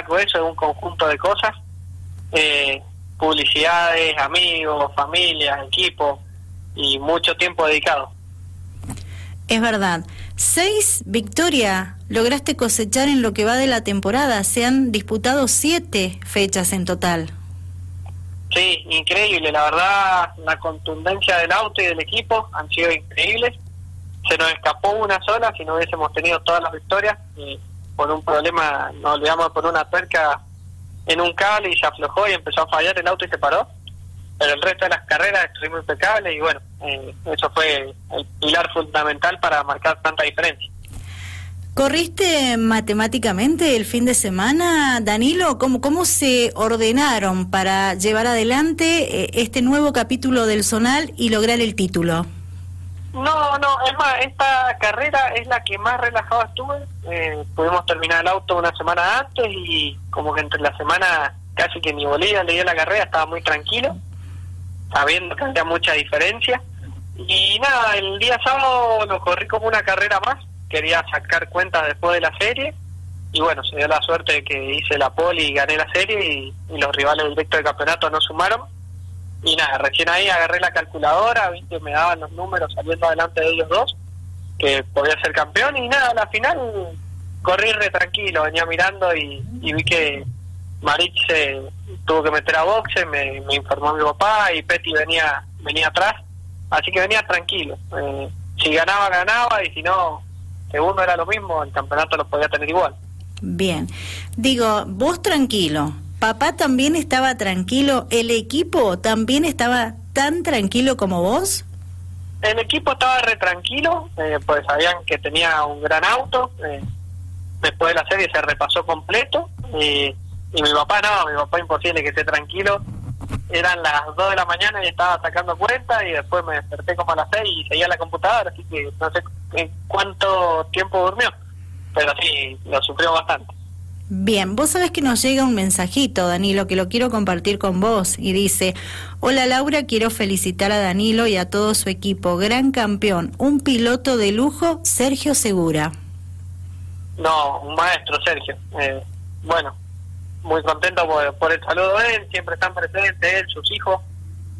eso, es un conjunto de cosas. Eh, publicidades, amigos, familia, equipo y mucho tiempo dedicado. Es verdad. Seis victorias lograste cosechar en lo que va de la temporada. Se han disputado siete fechas en total. Sí, increíble. La verdad, la contundencia del auto y del equipo han sido increíbles. Se nos escapó una sola si no hubiésemos tenido todas las victorias. Y por un problema, nos olvidamos por una tuerca en un cable y se aflojó y empezó a fallar el auto y se paró pero el resto de las carreras estuvimos impecables y bueno, eh, eso fue el pilar fundamental para marcar tanta diferencia. ¿Corriste matemáticamente el fin de semana, Danilo? ¿Cómo, cómo se ordenaron para llevar adelante eh, este nuevo capítulo del Zonal y lograr el título? No, no, es más, esta carrera es la que más relajado estuve. Eh, pudimos terminar el auto una semana antes y como que entre la semana casi que ni Bolivia le dio la carrera, estaba muy tranquilo sabiendo que había mucha diferencia. Y nada, el día sábado lo corrí como una carrera más, quería sacar cuentas después de la serie y bueno, se dio la suerte de que hice la pole y gané la serie y, los rivales directos del campeonato no sumaron. Y nada, recién ahí agarré la calculadora, viste, me daban los números saliendo adelante de ellos dos, que podía ser campeón y nada, a la final corrí re tranquilo, venía mirando y vi que Maritz se tuvo que meter a boxe, me, informó mi papá y Petty venía venía atrás, así que venía tranquilo. Eh, si ganaba, ganaba y si no, segundo era lo mismo, el campeonato lo podía tener igual. Bien, digo, vos tranquilo, papá también estaba tranquilo, el equipo también estaba tan tranquilo como vos. El equipo estaba re tranquilo, eh, pues sabían que tenía un gran auto. Eh, después de la serie se repasó completo. y mi papá no, mi papá imposible que esté tranquilo. Eran las 2 de la mañana y estaba sacando cuenta y después me desperté como a las 6 y seguía la computadora, así que no sé en cuánto tiempo durmió, pero sí, lo sufrió bastante. Bien, vos sabés que nos llega un mensajito, Danilo, que lo quiero compartir con vos y dice, hola Laura, quiero felicitar a Danilo y a todo su equipo, gran campeón, un piloto de lujo, Sergio Segura. No, un maestro, Sergio. Eh, bueno, muy contento por, el saludo de él, siempre están presentes, él, sus hijos,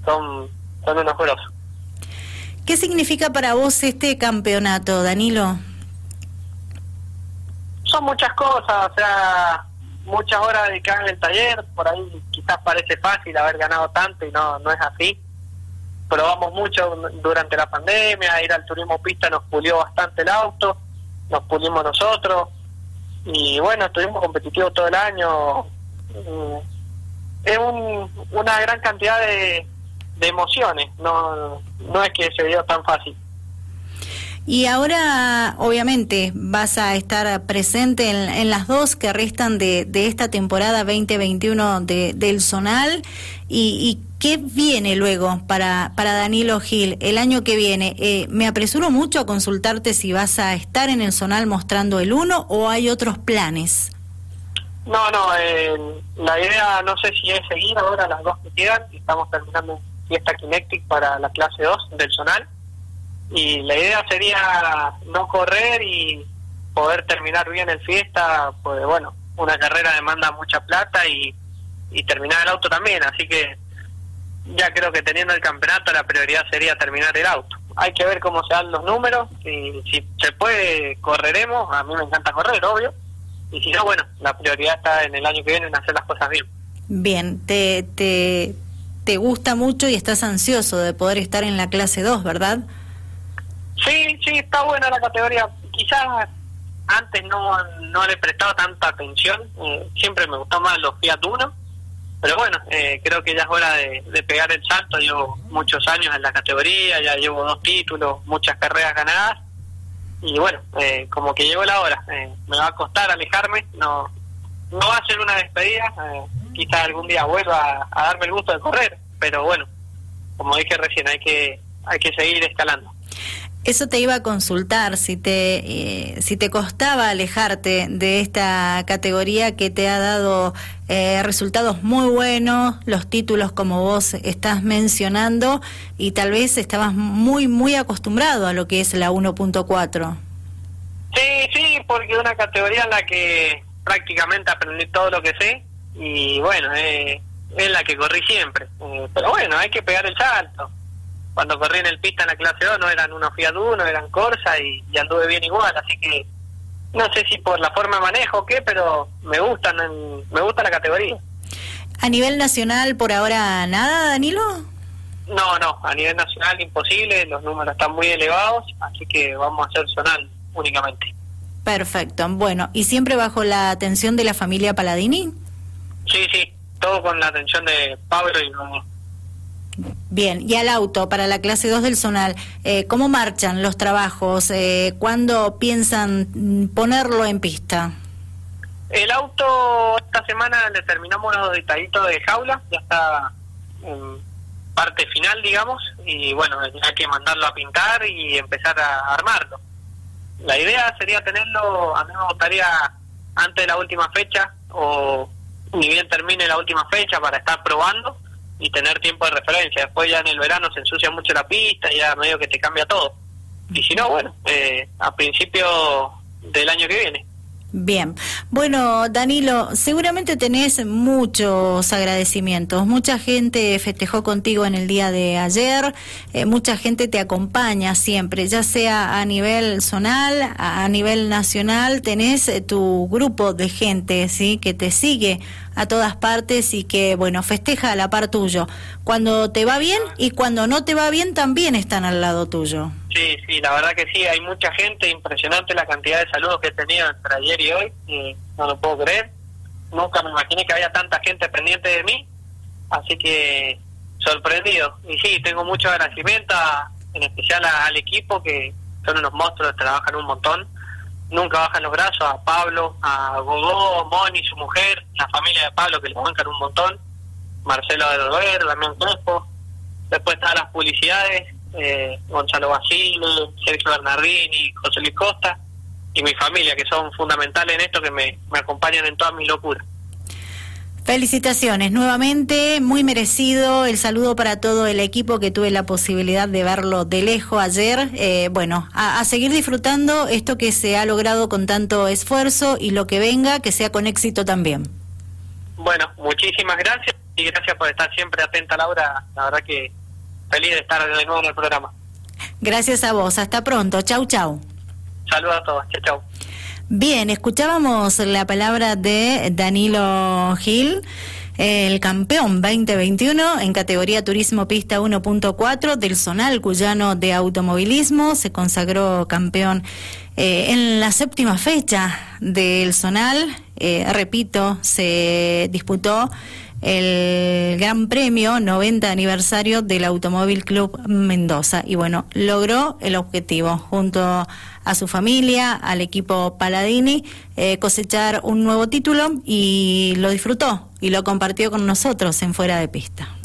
son, son unos grosos. ¿Qué significa para vos este campeonato, Danilo? Son muchas cosas, o sea, muchas horas dedicadas en el taller, por ahí quizás parece fácil haber ganado tanto y no, no es así. Probamos mucho durante la pandemia, ir al turismo pista nos pulió bastante el auto, nos pulimos nosotros, y bueno, estuvimos competitivos todo el año, Mm, es una gran cantidad de, emociones, no, no es que se dio tan fácil. Y ahora, obviamente, vas a estar presente en, las dos que restan de, esta temporada 2021 de, del Zonal. ¿Y, qué viene luego para, para Danilo Gil el año que viene? Eh, me apresuro mucho a consultarte si vas a estar en el Zonal mostrando el uno o hay otros planes. No, no, eh, la idea no sé si es seguir ahora las dos que quedan, estamos terminando fiesta Kinectic para la clase 2 del Zonal y la idea sería no correr y poder terminar bien el fiesta, pues bueno, una carrera demanda mucha plata y, terminar el auto también, así que ya creo que teniendo el campeonato la prioridad sería terminar el auto. Hay que ver cómo se dan los números, y si se puede correremos, a mí me encanta correr, obvio, y si no, bueno, la prioridad está en el año que viene en hacer las cosas bien. Bien, te, te, te gusta mucho y estás ansioso de poder estar en la clase 2, ¿verdad? Sí, sí, está buena la categoría. Quizás antes no, no le he prestado tanta atención, eh, siempre me gustó más los Fiat Uno, pero bueno, eh, creo que ya es hora de, de, pegar el salto, llevo muchos años en la categoría, ya llevo dos títulos, muchas carreras ganadas, y bueno, eh, como que llegó la hora. Eh, me va a costar alejarme, no no va a ser una despedida, eh, quizás algún día vuelva a, darme el gusto de correr, pero bueno, como dije recién, hay que hay que seguir escalando. Eso te iba a consultar, si te, eh, si te costaba alejarte de esta categoría que te ha dado eh, resultados muy buenos, los títulos como vos estás mencionando, y tal vez estabas muy, muy acostumbrado a lo que es la 1.4. Sí, sí, porque una categoría en la que prácticamente aprendí todo lo que sé y bueno, eh, es la que corrí siempre. Eh, pero bueno, hay que pegar el salto. Cuando corrí en el pista en la clase 2 no eran unos Fiat 1, eran Corsa y, anduve bien igual, así que no sé si por la forma de manejo o qué, pero me gustan, me gusta la categoría. ¿A nivel nacional por ahora nada, Danilo? No, no, a nivel nacional imposible, los números están muy elevados, así que vamos a hacer zonal únicamente. Perfecto, bueno, ¿y siempre bajo la atención de la familia Paladini? Sí, sí, todo con la atención de Pablo y Bruno. Bien, y al auto para la clase 2 del Zonal, eh, ¿cómo marchan los trabajos? Eh, ¿Cuándo piensan ponerlo en pista? El auto, esta semana le terminamos los detallitos de jaula, ya está parte final, digamos, y bueno, hay que mandarlo a pintar y empezar a armarlo. La idea sería tenerlo, a mí me gustaría antes de la última fecha, o ni bien termine la última fecha para estar probando y tener tiempo de referencia. Después ya en el verano se ensucia mucho la pista y ya medio que te cambia todo. Y si no, bueno, eh, a principio del año que viene. Bien, bueno Danilo, seguramente tenés muchos agradecimientos, mucha gente festejó contigo en el día de ayer, eh, mucha gente te acompaña siempre, ya sea a nivel zonal, a, nivel nacional, tenés eh, tu grupo de gente, ¿sí? Que te sigue a todas partes y que, bueno, festeja a la par tuyo. Cuando te va bien y cuando no te va bien también están al lado tuyo. Sí, sí, la verdad que sí, hay mucha gente, impresionante la cantidad de saludos que he tenido entre ayer y hoy, no lo puedo creer. Nunca me imaginé que había tanta gente pendiente de mí, así que sorprendido. Y sí, tengo mucho agradecimiento, en especial al equipo, que son unos monstruos, trabajan un montón nunca bajan los brazos, a Pablo, a Gogó, Moni, su mujer, la familia de Pablo que le bancan un montón, Marcelo de Damián Crespo, después están las publicidades, eh, Gonzalo Basile, Sergio Bernardini, José Luis Costa, y mi familia, que son fundamentales en esto, que me, me acompañan en todas mis locuras. Felicitaciones nuevamente, muy merecido el saludo para todo el equipo que tuve la posibilidad de verlo de lejos ayer. Eh, bueno, a, seguir disfrutando esto que se ha logrado con tanto esfuerzo y lo que venga, que sea con éxito también. Bueno, muchísimas gracias y gracias por estar siempre atenta, Laura. La verdad que feliz de estar de nuevo en el programa. Gracias a vos, hasta pronto. Chau, chau. Saludos a todos, chau, chau. Bien, escuchábamos la palabra de Danilo Gil el campeón 2021 en categoría Turismo Pista 1.4 del Zonal Cuyano de Automovilismo. Se consagró campeón eh, en la séptima fecha del Zonal. Eh, repito, se disputó el Gran Premio 90 aniversario del Automóvil Club Mendoza. Y bueno, logró el objetivo junto a su familia, al equipo Paladini, eh, cosechar un nuevo título y lo disfrutó y lo compartió con nosotros en Fuera de Pista.